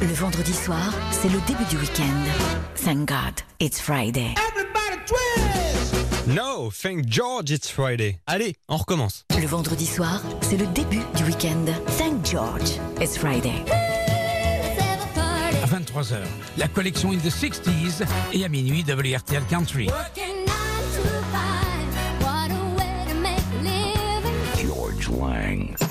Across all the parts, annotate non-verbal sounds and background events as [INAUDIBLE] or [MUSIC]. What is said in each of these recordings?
Le vendredi soir, c'est le début du week-end. Thank God, it's Friday. No, thank George it's Friday. Allez, on recommence. Le vendredi soir, c'est le début du week-end. Thank George, it's Friday. À 23h, la collection In the 60s et à minuit WRTL Country. George Lang.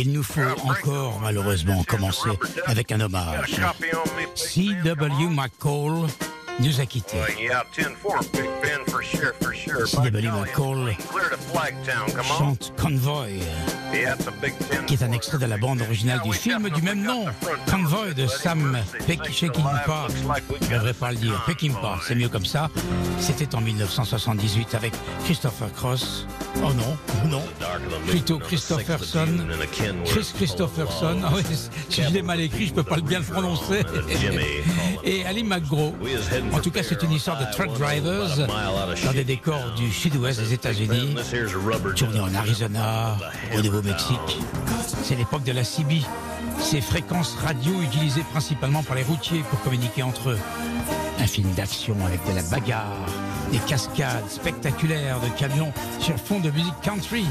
Il nous faut encore malheureusement commencer avec un hommage. C.W. McCall nous a quittés. Yeah, 10-4, Big Ben for sure, for sure. C.W. McCall on. chante Convoy, qui est un extrait de la bande originale du film du même nom, Convoy de Sam Peckinpah. Je ne devrais pas le dire, Peckinpah, c'est mieux comme ça. C'était en 1978 avec Christopher Cross. Oh non, non, plutôt Christopherson. Chris Christopherson. Ah oui, si je l'ai mal écrit, je peux pas le bien le prononcer. Et Ali McGraw. En tout cas, c'est une histoire de truck drivers dans des décors du sud-ouest des États-Unis, tournés en Arizona, au Nouveau-Mexique. C'est l'époque de la CB. Ces fréquences radio utilisées principalement par les routiers pour communiquer entre eux. Un film d'action avec de la bagarre, des cascades spectaculaires de camions sur fond de musique country,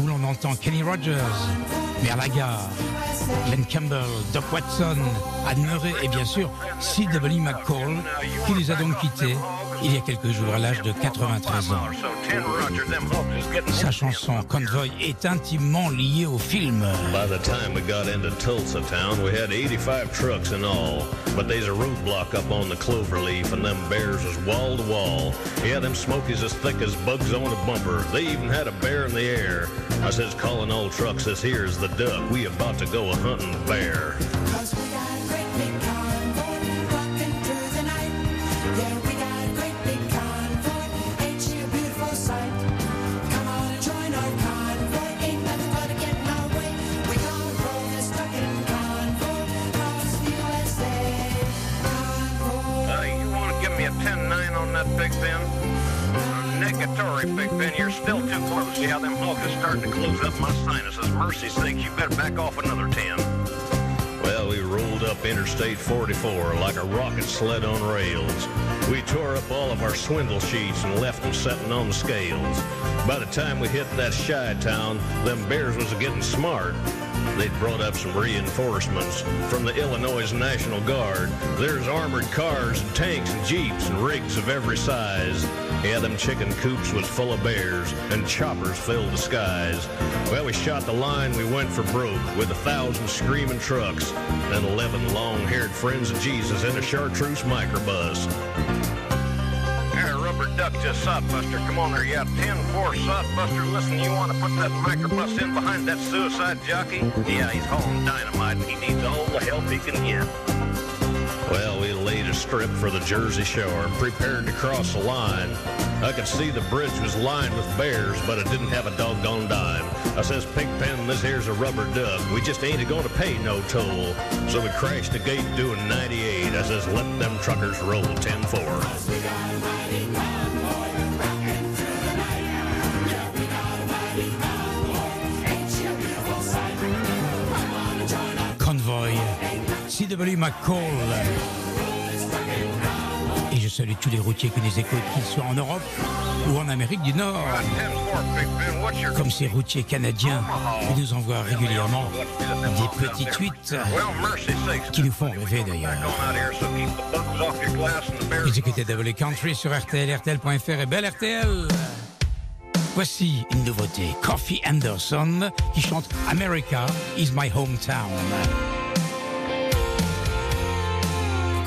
où l'on entend Kenny Rogers, Merlaga, Glenn Campbell, Doc Watson, Anne Murray et bien sûr C.W. McCall, qui les a donc quittés il y a quelques jours à l'âge de 93 ans. So 10 Roger, them hooks is getting Sa chanson Convoy est intimement liée au film. By the time we got into Tulsa town, we had 85 trucks in all. But there's a roadblock up on the Cloverleaf, and them bears was wall to wall. Yeah, them smokies as thick as bugs on a bumper. They even had a bear in the air. I says, calling all trucks, this here's the duck. We about to go a hunting bear. Big Ben. You're still too close. Yeah, them hooks is starting to close up my sinuses. Mercy sakes, you better back off another 10. Well, we rolled up Interstate 44 like a rocket sled on rails. We tore up all of our swindle sheets and left them setting on the scales. By the time we hit that shy town, them bears was getting smart. They'd brought up some reinforcements from the Illinois National Guard. There's armored cars and tanks and jeeps and rigs of every size. Yeah, them chicken coops was full of bears and choppers filled the skies. Well, we shot the line, we went for broke with a thousand screaming trucks and eleven long-haired friends of Jesus in a chartreuse microbus. Duck to Sodbuster. Come on there, yeah. 10-4 Sodbuster. Listen, you want to put that microbus in behind that suicide jockey? Yeah, he's hauling dynamite and he needs all the help he can get. Well, we laid a strip for the Jersey Shore and prepared to cross the line. I could see the bridge was lined with bears, but it didn't have a doggone dime. I says, Pigpen, this here's a rubber duck. We just ain't to pay no toll. So we crashed the gate doing 98. I says, let them truckers roll 10-4. C.W. McCall. Et je salue tous les routiers qui nous écoutent, qu'ils soient en Europe ou en Amérique du Nord. 10-4, Big. What's your... Comme ces routiers canadiens qui nous envoient régulièrement des mercy sakes. qui nous font rêver d'ailleurs. Vous écoutez W Country sur RTL, RTL.fr et Belle RTL. Voici une nouveauté, Coffee Anderson qui chante America is my hometown.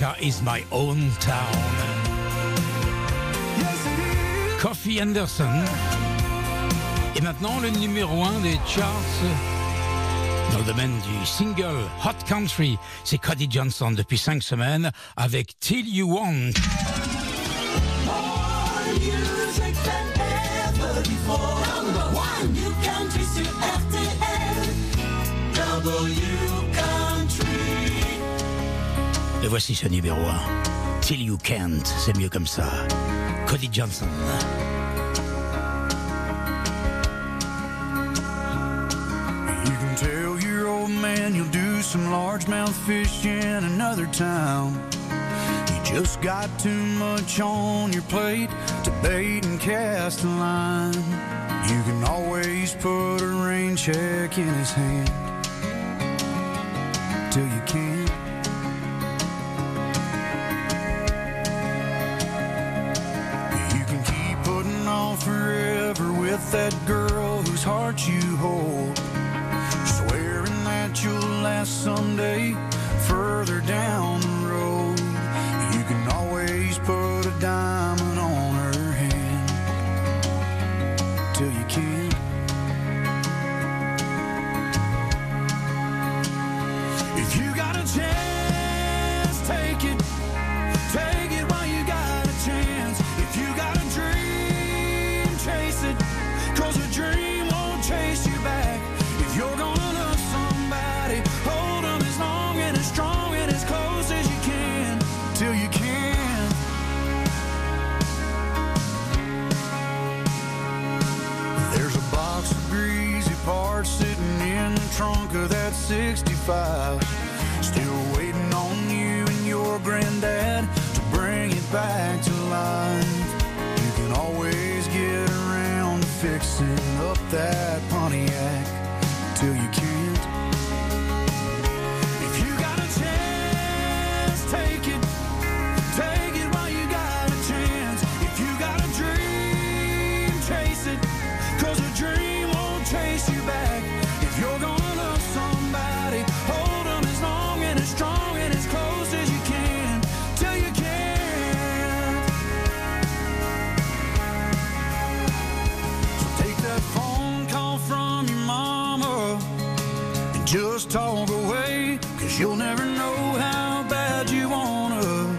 Is my own town. Coffee Anderson. Et maintenant le numéro 1 des charts dans le domaine du single Hot Country, c'est Cody Johnson depuis 5 semaines avec Till You Want. More Et voici Sonny Berrois. Till You Can't, c'est mieux comme ça. Cody Johnson. You can tell your old man you'll do some largemouth fish in another town. You just got too much on your plate to bait and cast a line. You can always put a rain check in his hand. hold. 65. Still waiting on you and your granddad to bring it back to life. You can always get around fixing up that. On a duffel. Cause you'll never know how bad you wanna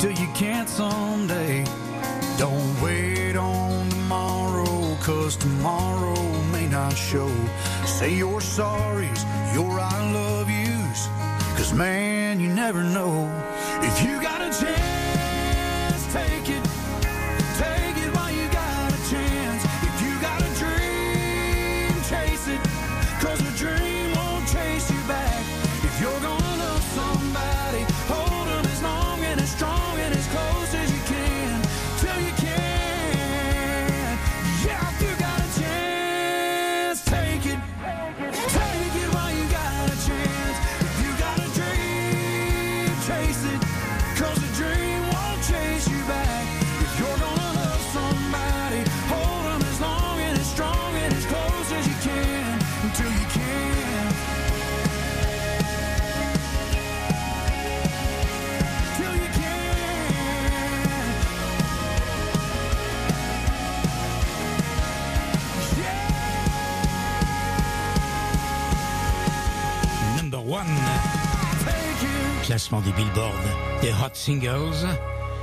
till you can't someday. Don't wait on tomorrow, cause tomorrow may not show. Say your sorries, your I love yous, cause man, you never know. Classement des Billboard, des Hot Singles.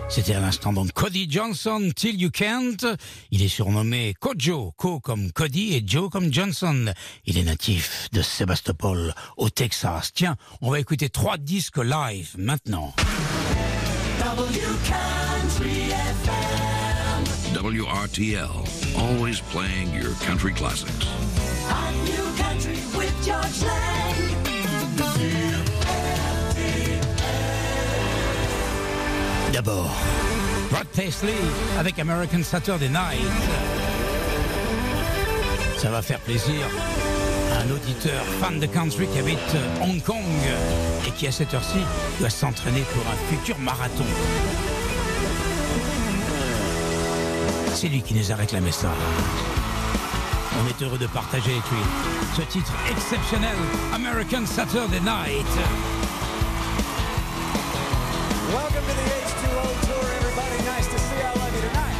C'était à l'instant donc Cody Johnson, Till You Can't. Il est surnommé Kojo, Co comme Cody et Joe comme Johnson. Il est natif de Sébastopol, au Texas. Tiens, on va écouter trois disques live maintenant. WRTL, always playing your country classics. D'abord, Rod Paisley avec American Saturday Night. Ça va faire plaisir à un auditeur fan de country qui habite Hong Kong et qui à cette heure-ci doit s'entraîner pour un futur marathon. C'est lui qui nous a réclamé ça. On est heureux de partager avec lui ce titre exceptionnel, American Saturday Night. Welcome to the H2O Tour, everybody. Nice to see all of you tonight.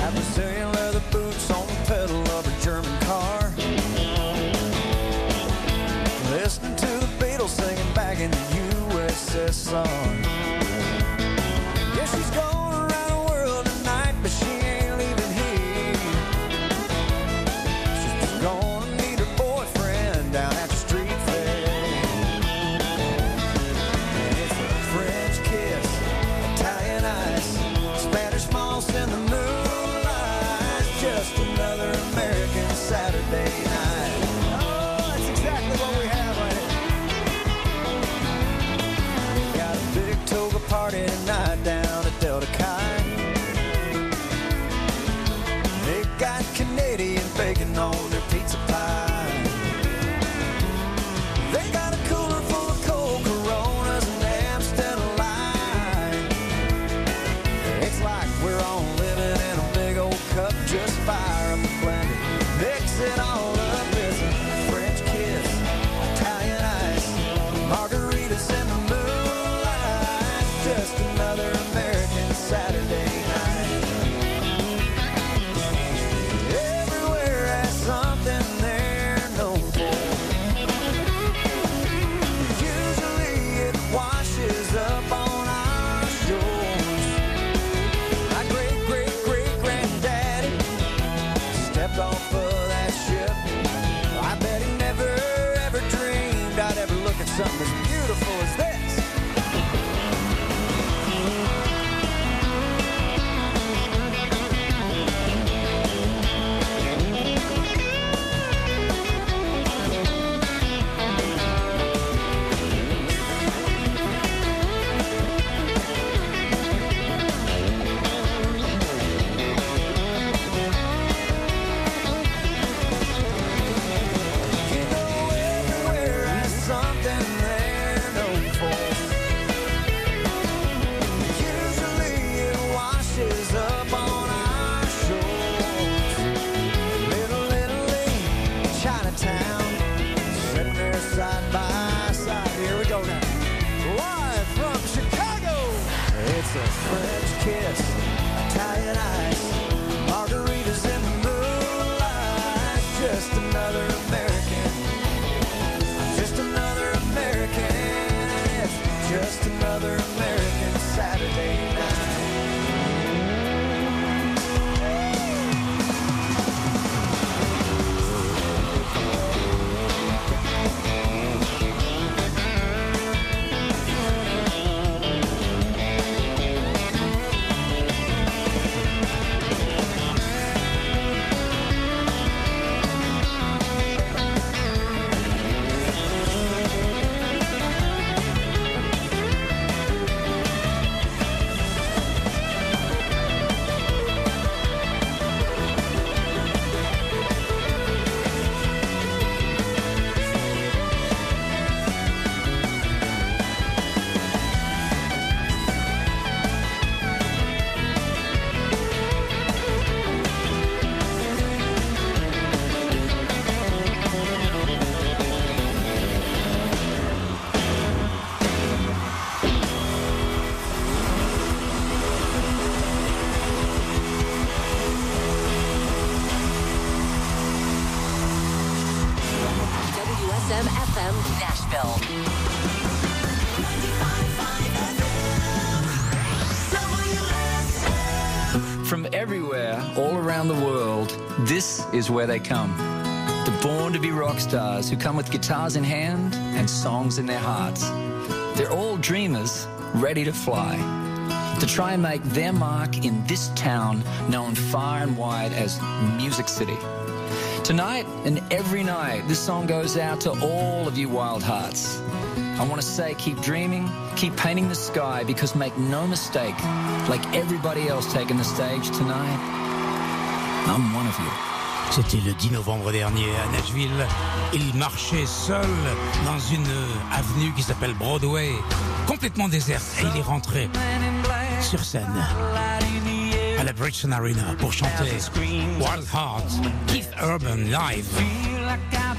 Have Brazilian leather boots on the pedal of a German car. Listening to the Beatles singing back in the USS song. Yeah, she's going something. This is where they come. The born to be rock stars who come with guitars in hand and songs in their hearts. They're all dreamers ready to fly. To try and make their mark in this town known far and wide as Music City. Tonight and every night, this song goes out to all of you wild hearts. I want to say keep dreaming, keep painting the sky, because make no mistake, like everybody else taking the stage tonight, I'm one of you. C'était le 10 novembre dernier à Nashville. Il marchait seul dans une avenue qui s'appelle Broadway, complètement déserte, et il est rentré sur scène à la Bridgestone Arena pour chanter Wild Heart, Keith Urban live. feel like I've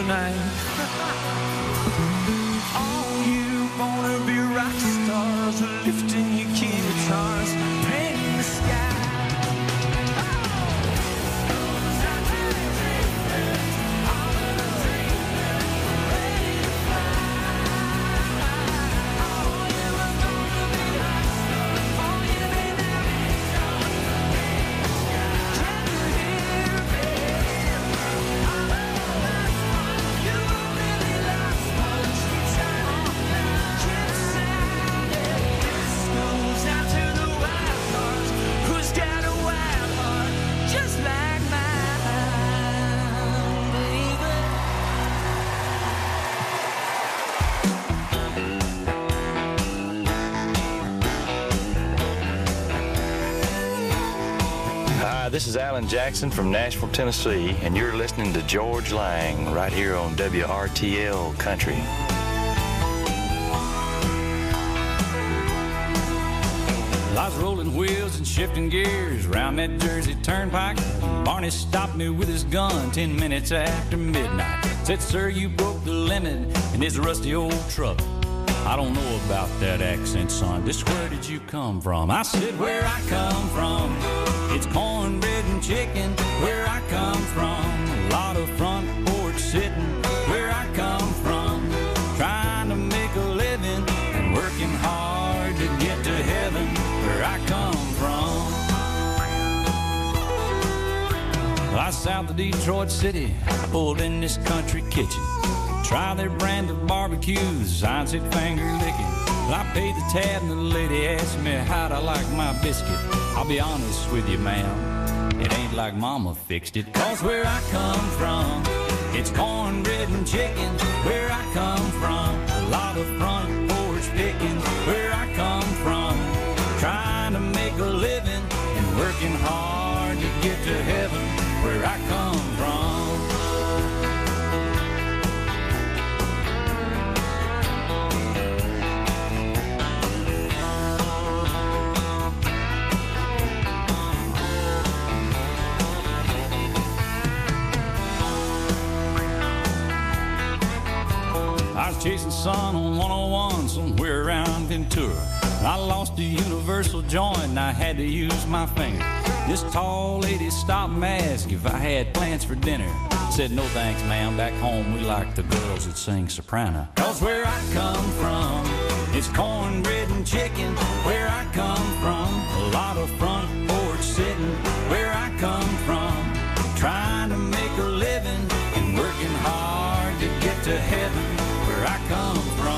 tonight. [LAUGHS] all you wanna be rock stars, Alan Jackson from Nashville, Tennessee, and you're listening to George Lang right here on WRTL Country. I was rolling wheels and shifting gears around that Jersey Turnpike. Barney stopped me with his gun ten minutes after midnight. Said, Sir, you broke the limit in this rusty old truck. I don't know about that accent, son. Just where did you come from? I said, Where I come from. It's cornbread chicken. Where I come from. A lot of front porch sitting. Where I come from. Trying to make a living and working hard to get to heaven. Where I come from. I south of Detroit City, pulled in this country kitchen. Try their brand of barbecues, I said finger licking. Well, I paid the tab and the lady asked me how'd I like my biscuit. I'll be honest with you, ma'am, it ain't like mama fixed it. Cause where I come from, it's cornbread and chicken. Where I come from, a lot of front porch picking. Where I come from, trying to make a living and working hard to get to heaven where I come from. I was chasing sun on 101 somewhere around Ventura. I lost the universal joint and I had to use my finger. This tall lady stopped and asked if I had plans for dinner. Said, no thanks, ma'am. Back home, we like the girls that sing soprano. Cause where I come from, it's cornbread and chicken. Where I come from, a lot of front porch sitting. Where I come from, trying to make a living and working hard to get to heaven. Come from.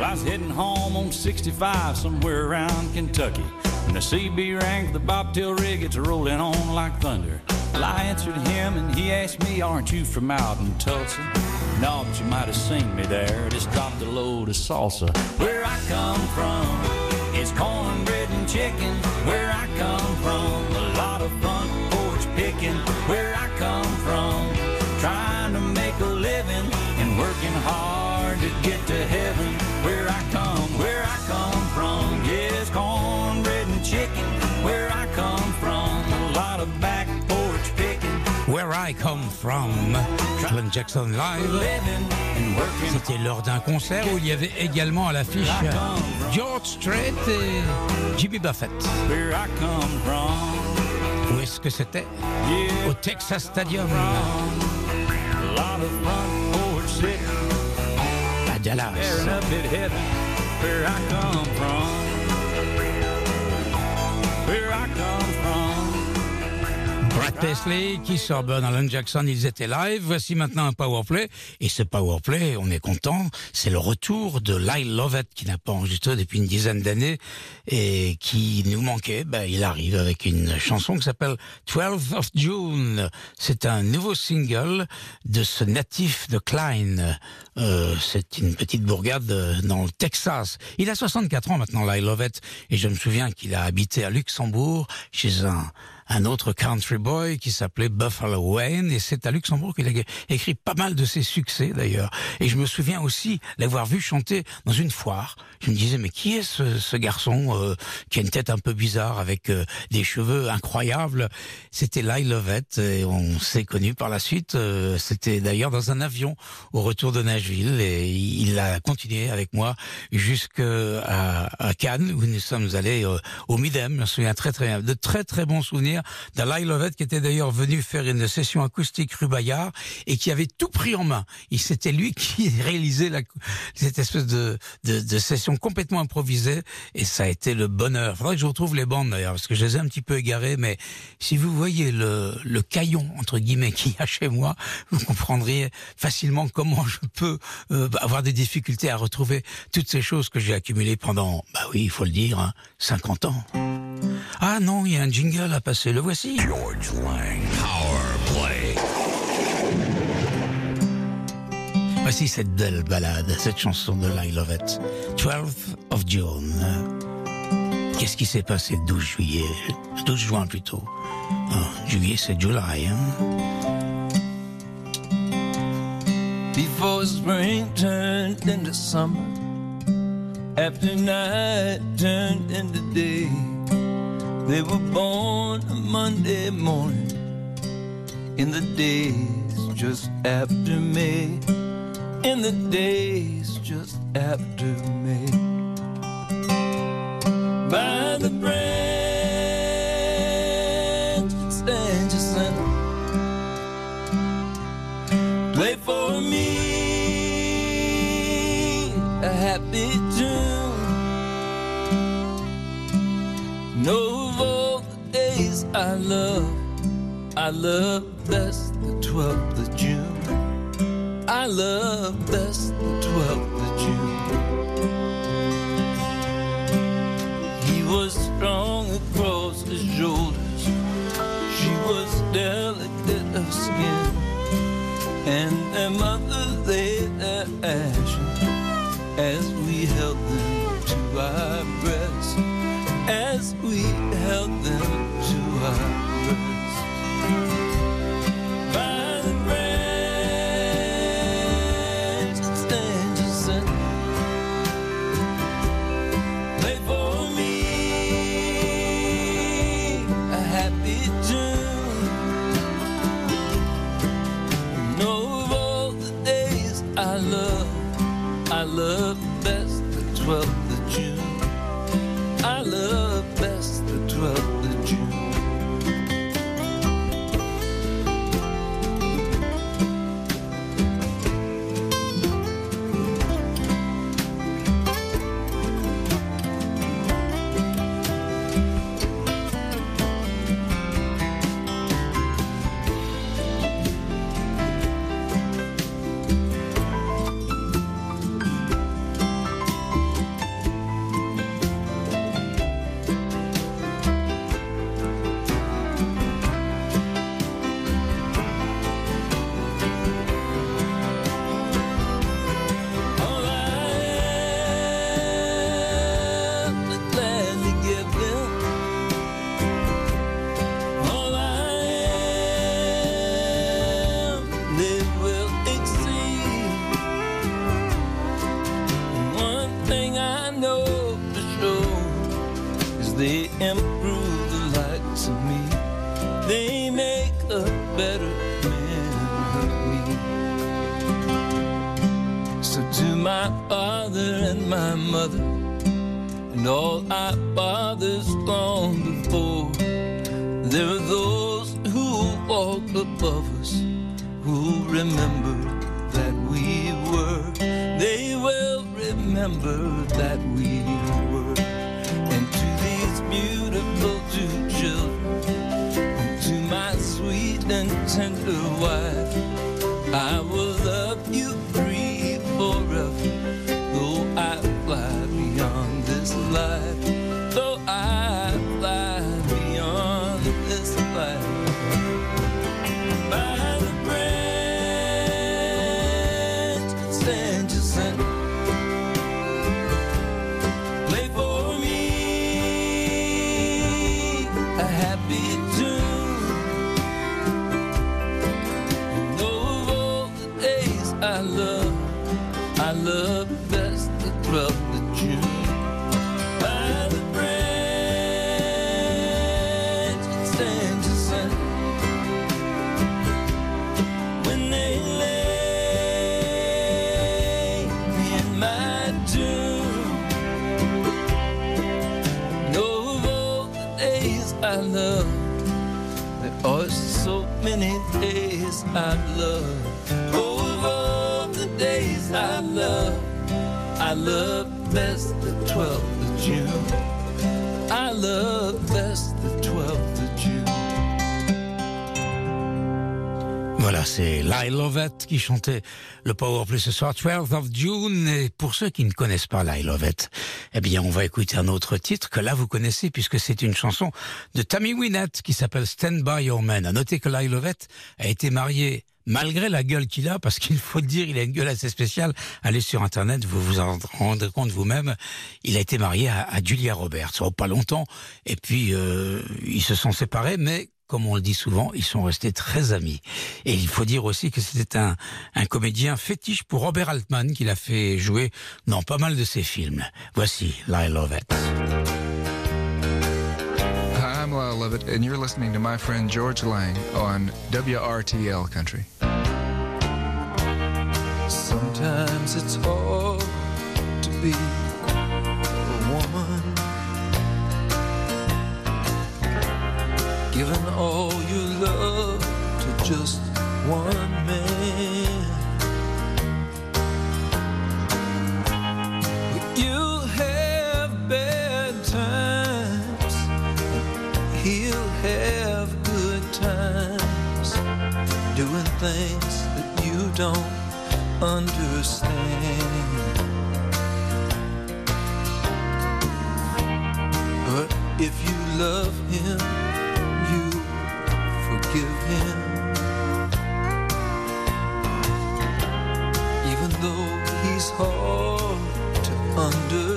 I was heading home on 65 somewhere around Kentucky. When the CB rang for the bobtail rig, it's rolling on like thunder. Well, I answered him and he asked me, Aren't you from out in Tulsa? No, but you might have seen me there. Just dropped a load of salsa. Where I come from, it's cornbread and chicken. Where I come from, a lot of front porch picking. Where I come from, trying to make a living and working hard to get to heaven. I Come From, Alan Jackson Live. C'était lors d'un concert où il y avait également à l'affiche George Strait et Jimmy Buffett. Où est-ce que c'était? Au Texas Stadium, à Dallas. Where I come from. Brad Paisley, Keith Urban, Alan Jackson, ils étaient live. Voici maintenant un powerplay. Et ce powerplay, on est content, c'est le retour de Lyle Lovett qui n'a pas enregistré depuis une dizaine d'années et qui nous manquait. Ben, il arrive avec une chanson qui s'appelle 12 of June. C'est un nouveau single de ce natif de Klein. Euh, c'est une petite bourgade dans le Texas. Il a 64 ans maintenant, Lyle Lovett. Et je me souviens qu'il a habité à Luxembourg chez un un autre country boy qui s'appelait Buffalo Wayne et c'est à Luxembourg qu'il a écrit pas mal de ses succès d'ailleurs. Et je me souviens aussi l'avoir vu chanter dans une foire. Je me disais mais qui est ce, ce garçon euh, qui a une tête un peu bizarre avec euh, des cheveux incroyables? C'était Lyle Lovett et on s'est connus par la suite. Euh, C'était d'ailleurs dans un avion au retour de Nashville et il a continué avec moi jusqu'à à Cannes où nous sommes allés euh, au Midem. Je me souviens très très de très très bons souvenirs d'un Lyle Lovett qui était d'ailleurs venu faire une session acoustique rue Bayard et qui avait tout pris en main. Et c'était lui [LAUGHS] qui réalisait la, cette espèce de, de, de session complètement improvisée et ça a été le bonheur. Faudrait que je retrouve les bandes d'ailleurs parce que je les ai un petit peu égarées mais si vous voyez le, le caillon entre guillemets [LAUGHS] qu'il y a chez moi, vous comprendriez facilement comment je peux euh, avoir des difficultés à retrouver toutes ces choses que j'ai accumulées pendant, bah oui, il faut le dire, hein, 50 ans. Ah non, il y a un jingle à passer, le voici. George Lang Power Play. Voici cette belle balade, cette chanson de Lyle Lovett, 12th of June. Qu'est-ce qui s'est passé le 12 juillet? 12 juin plutôt. Ah, juillet, c'est July, hein Before spring turned into summer, after night turned into day, they were born a Monday morning in the days just after May, in the days just after May. By the branch stands your center, play for me a happy tune. Know I love, I love best the 12th of June. I love best the 12th of June. He was strong across the shoulders. She was delicate of skin, and their mother laid their ashes as mother, and all our fathers long before, there are those who walk above us, who remember that we were. They will remember that days I love. Oh, of all the days I love, I love best the 12th of June. I love best the Voilà, c'est Lyle Lovett qui chantait le Power Play ce soir, 12th of June. Et pour ceux qui ne connaissent pas Lyle Lovett, eh bien, on va écouter un autre titre que là vous connaissez puisque c'est une chanson de Tammy Wynette qui s'appelle Stand By Your Man. À noter que Lyle Lovett a été marié malgré la gueule qu'il a, parce qu'il faut dire, il a une gueule assez spéciale. Allez sur Internet, vous vous en rendrez compte vous-même. Il a été marié à, Julia Roberts, pas longtemps. Et puis, euh, ils se sont séparés, mais comme on le dit souvent, ils sont restés très amis. Et il faut dire aussi que c'était un, un comédien fétiche pour Robert Altman, qu'il a fait jouer dans pas mal de ses films. Voici Lyle Lovett. Hi, I'm Lyle Lovett, and you're listening to my friend George Lang on WRTL Country. Sometimes it's hard to be a woman. Giving all your love to just one man. You'll have bad times, he'll have good times, doing things that you don't understand. But If you love him, wonder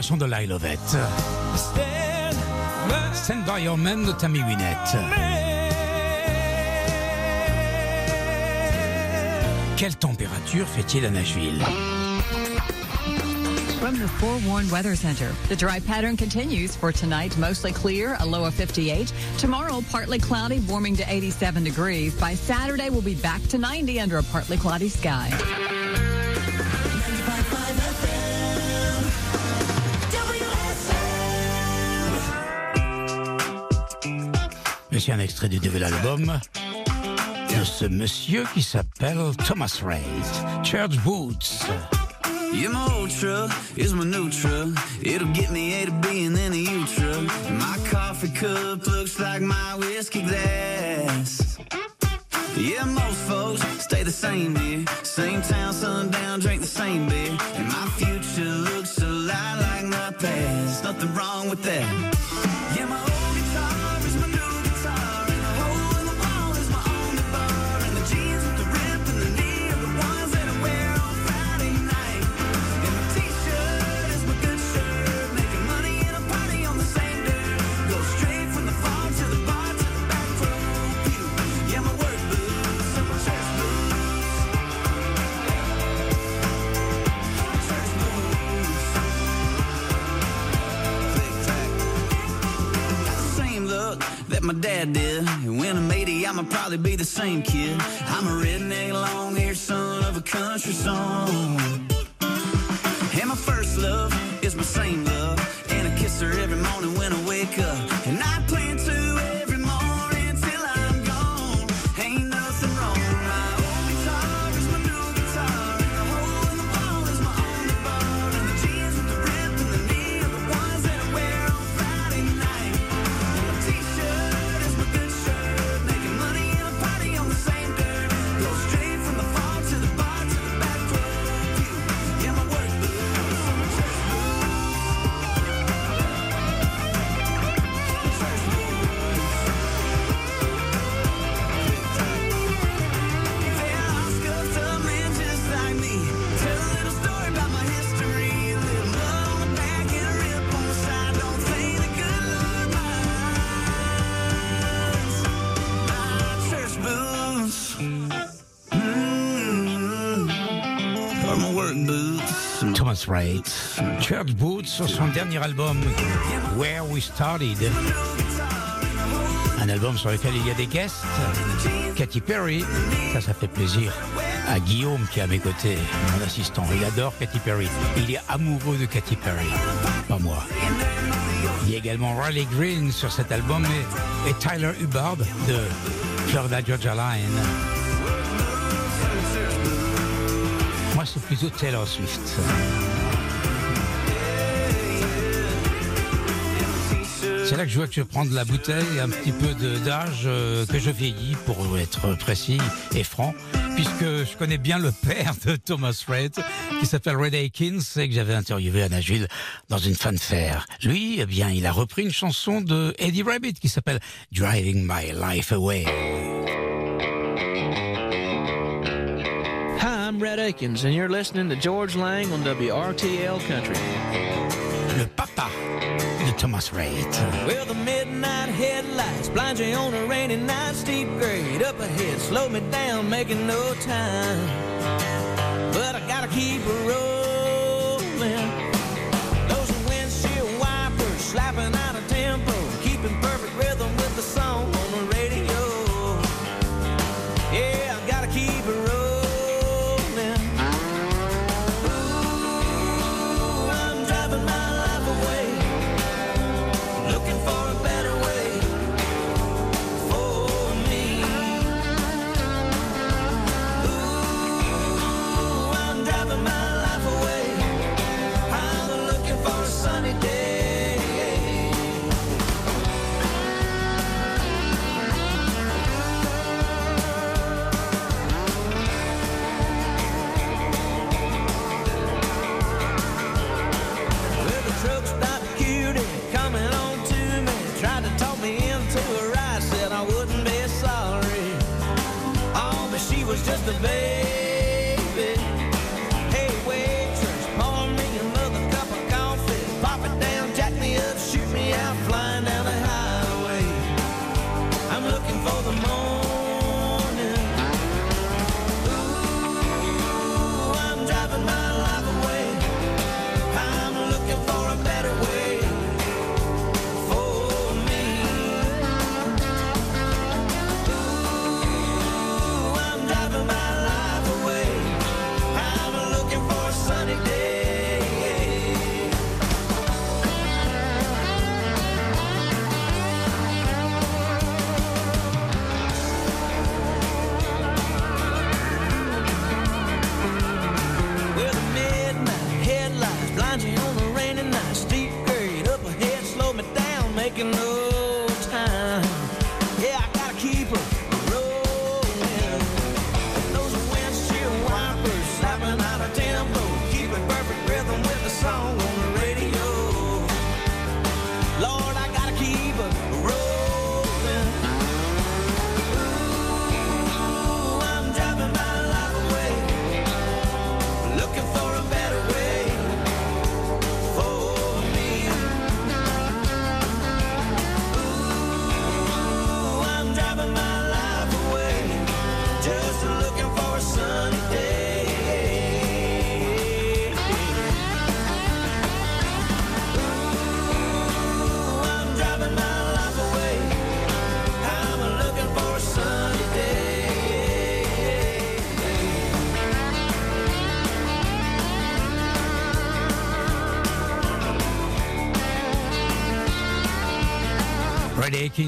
de Lyle. Stand by your man de Tammy. Quelle température fait-il à Nashville From the Forewarned Weather Center, the dry pattern continues for tonight, mostly clear, a low of 58. Tomorrow, partly cloudy, warming to 87 degrees. By Saturday, we'll be back to 90 under a partly cloudy sky. Voici un extrait du nouvel album de ce monsieur qui s'appelle Thomas Reid, Church Boots. Old truck is my new truck. It'll get me A to B and then a U truck. And my coffee cup looks like my whiskey glass. Yeah, most folks stay the same here. Same town, sundown, drink the same beer. And my future looks a lot like my past. Nothing wrong with that. That my dad did. And when I'm 80, I'ma probably be the same kid. I'm a redneck, long-haired son of a country song. And my first love is my same love. And I kiss her every morning when I wake up. And I plan Thomas Reid, Church Boots sur son dernier album Where We Started. Un album sur lequel il y a des guests. Katy Perry, ça, ça fait plaisir. À Guillaume qui est à mes côtés, mon assistant. Il adore Katy Perry. Il est amoureux de Katy Perry. Pas moi. Il y a également Riley Green sur cet album et, et Tyler Hubbard de Florida Georgia Line. C'est plutôt Taylor Swift. C'est là que je vois que je prends de la bouteille, un petit peu d'âge, euh, que je vieillis, pour être précis et franc, puisque je connais bien le père de Thomas Red, qui s'appelle Red Akins, et que j'avais interviewé à Nashville dans une fanfare. Lui, eh bien, il a repris une chanson de Eddie Rabbit qui s'appelle Driving My Life Away. Hi, I'm Red Akins, and you're listening to George Lang on WRTL Country. Le papa de Thomas Reid. Well, the midnight headlights blind you on a rainy night, steep grade up ahead, slow me down, making no time. But I gotta keep it rolling.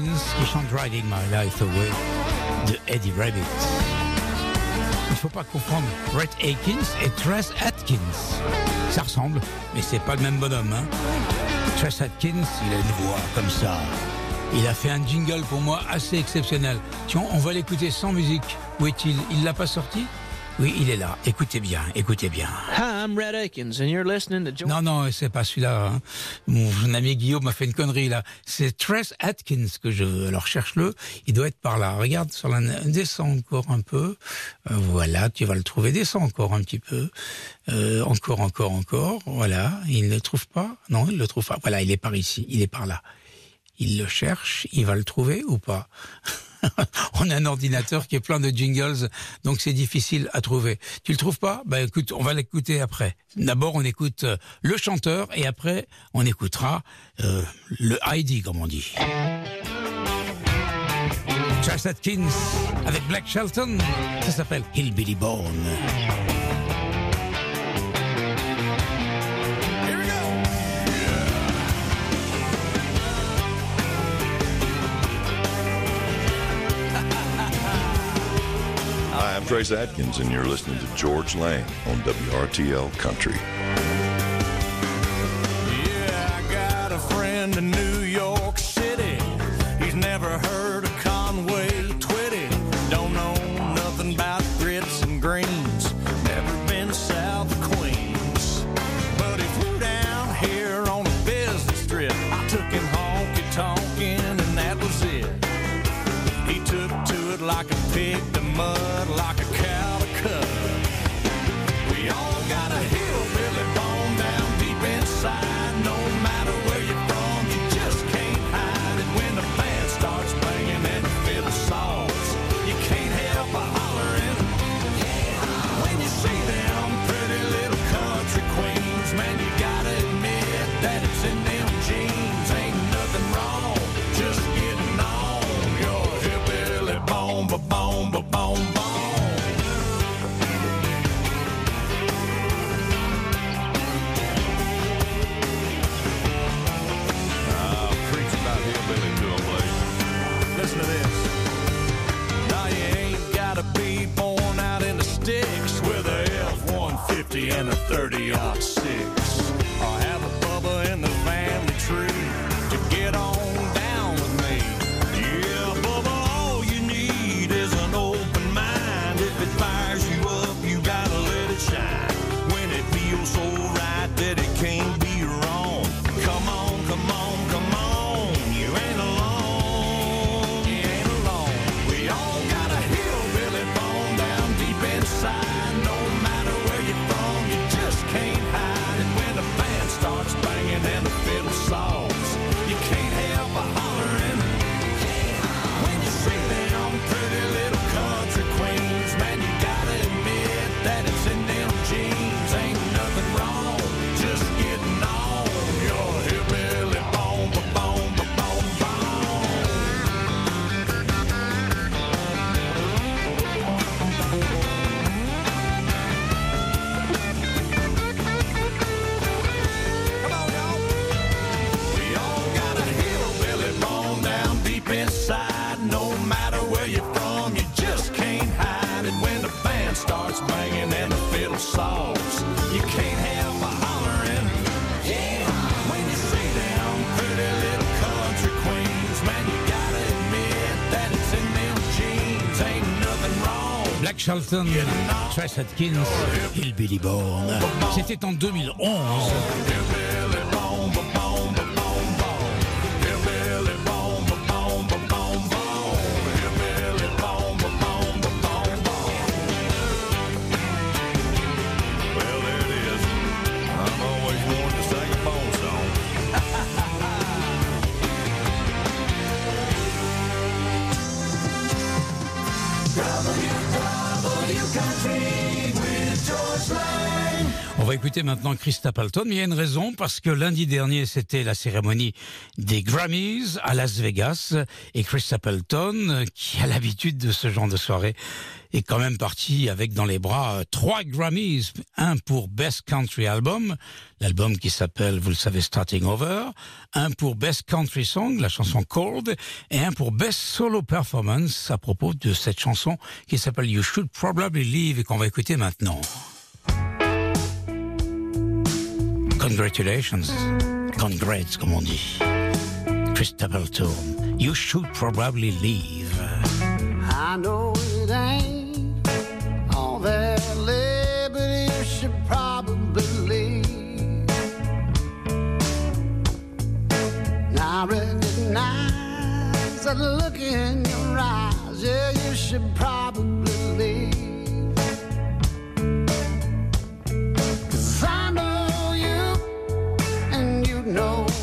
My Life Away de Eddie Rabbit. Il ne faut pas confondre Red Akins et Tress Atkins. Ça ressemble, mais c'est pas le même bonhomme. Hein. Tress Atkins, il a une voix comme ça. Il a fait un jingle pour moi assez exceptionnel. Tiens, on va l'écouter sans musique. Où est-il? Il l'a pas sorti? Oui, il est là. Écoutez bien, écoutez bien. Hi, I'm Red Akins, and you're listening to. Non, non, c'est pas celui-là. hein. Mon ami Guillaume m'a fait une connerie là. C'est Tress Atkins que je veux. Alors cherche-le. Il doit être par là. Regarde sur la. Descends encore un peu. Euh, voilà, tu vas le trouver. Descends encore un petit peu. Euh, encore, encore, encore. Voilà. Il ne le trouve pas? Non, il le trouve pas. Voilà, il est par ici. Il est par là. Il le cherche. Il va le trouver ou pas? [LAUGHS] on a un ordinateur qui est plein de jingles, donc c'est difficile à trouver. Tu le trouves pas? Ben écoute, on va l'écouter après. D'abord, on écoute euh, le chanteur et après, on écoutera euh, le ID, comme on dit. Charles Atkins avec Black Shelton, ça s'appelle Hillbilly Bone. I'm Trace Atkins, and you're listening to George Lang on WRTL Country. Yeah, Charlton, Trash Atkins, Bill Bourne. C'était en 2011. écouter maintenant Christa Palton. Mais il y a une raison, parce que lundi dernier, c'était la cérémonie des Grammys à Las Vegas. Et Christa Palton, qui a l'habitude de ce genre de soirée, est quand même partie avec dans les bras trois Grammys. Un pour Best Country Album, l'album qui s'appelle, vous le savez, Starting Over. Un pour Best Country Song, la chanson Cold. Et un pour Best Solo Performance à propos de cette chanson qui s'appelle You Should Probably Leave et qu'on va écouter maintenant. Congratulations. Congrats, comme on dit. Chris Stapleton. You should probably leave. I know it ain't all that late, but you should probably leave. Now I recognize that look in your eyes. Yeah, you should probably. know.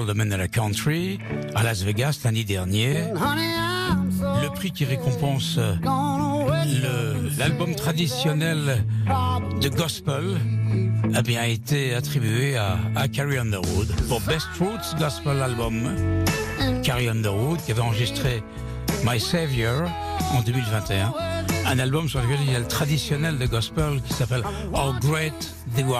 Dans le domaine de la country, à Las Vegas l'année dernière, le prix qui récompense euh, l'album traditionnel de gospel a bien été attribué à, à Carrie Underwood pour Best Roots Gospel Album. Carrie Underwood qui avait enregistré My Savior en 2021, un. Album sur lequel il y a le traditionnel de gospel qui s'appelle How Great Thou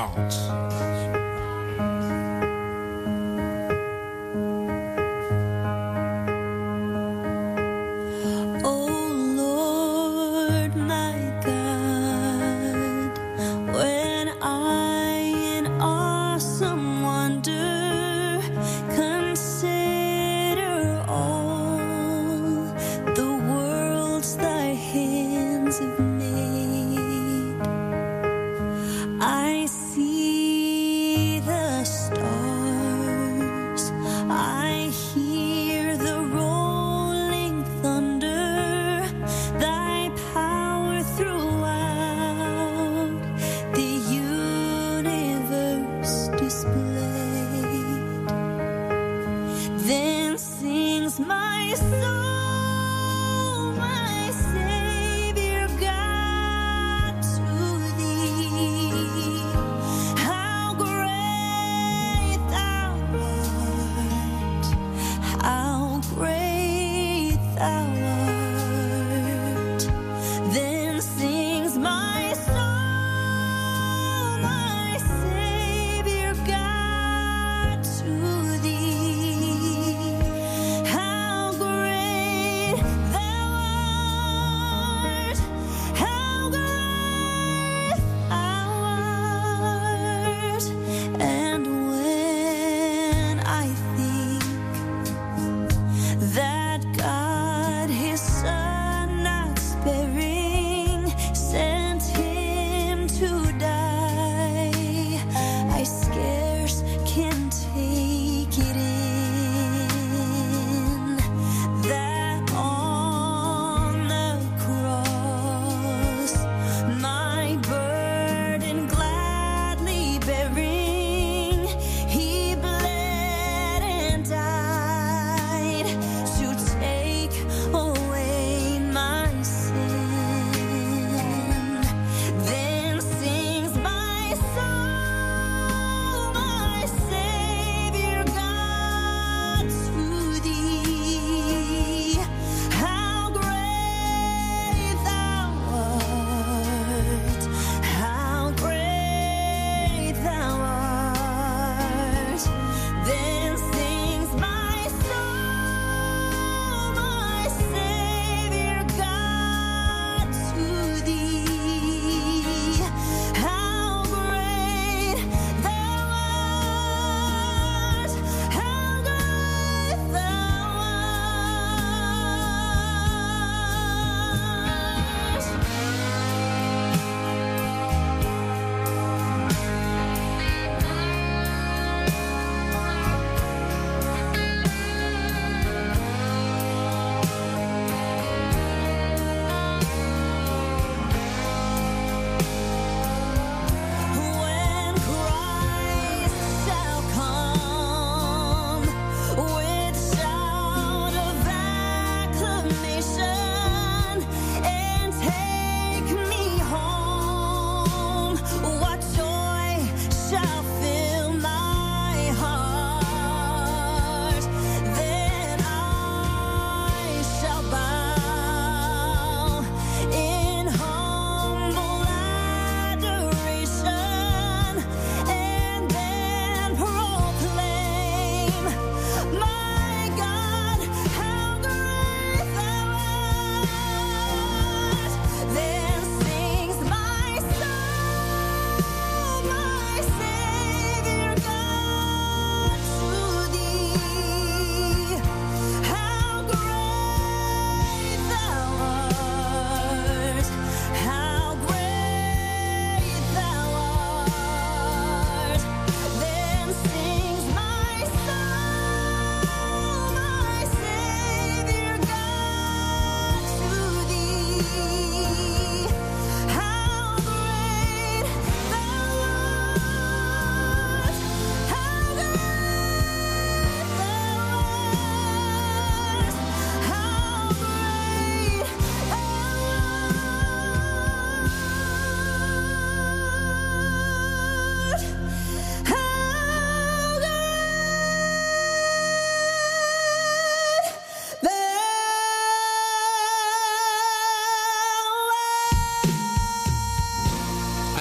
I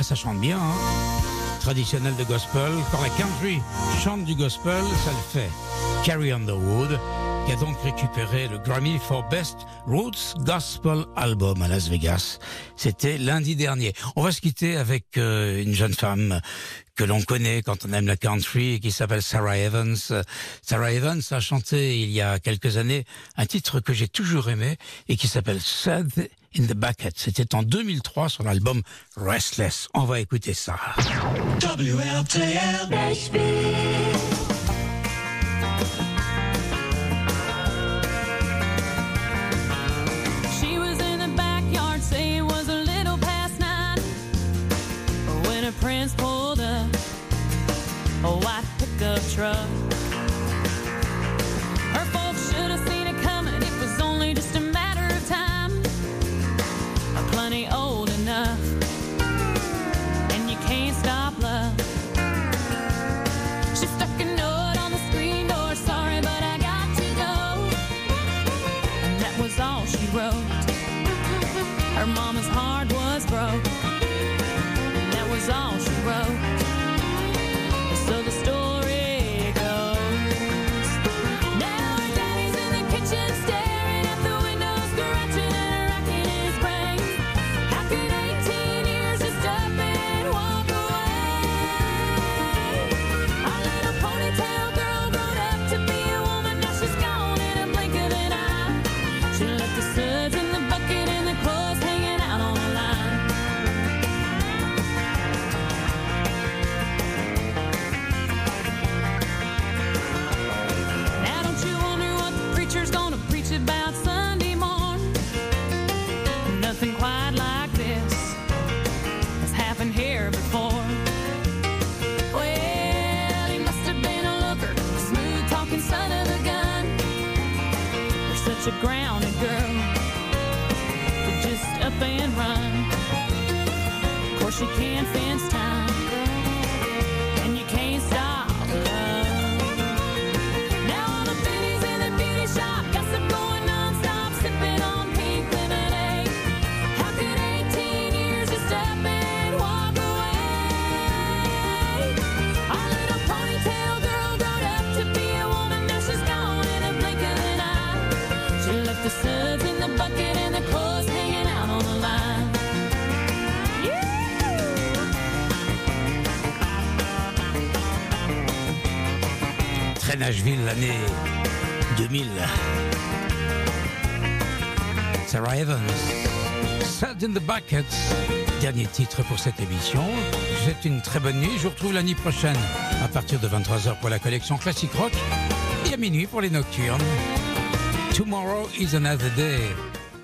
ça chante bien, hein Traditionnel de gospel. Quand la country chante du gospel, ça le fait. Carrie Underwood, qui a donc récupéré le Grammy for Best Roots Gospel Album à Las Vegas. C'était lundi dernier. On va se quitter avec euh, une jeune femme que l'on connaît quand on aime la country qui s'appelle Sarah Evans. Sarah Evans a chanté il y a quelques années un titre que j'ai toujours aimé et qui s'appelle Sad in the Bucket. C'était en 2003 sur l'album Restless. On va écouter ça. Her prince pulled up, a white pickup truck. L'année 2000. Sarah Evans. Sad in the Bucket. Dernier titre pour cette émission. C'est une très bonne nuit. Je vous retrouve l'année prochaine à partir de 23h pour la collection Classic Rock et à minuit pour les nocturnes. Tomorrow is another day.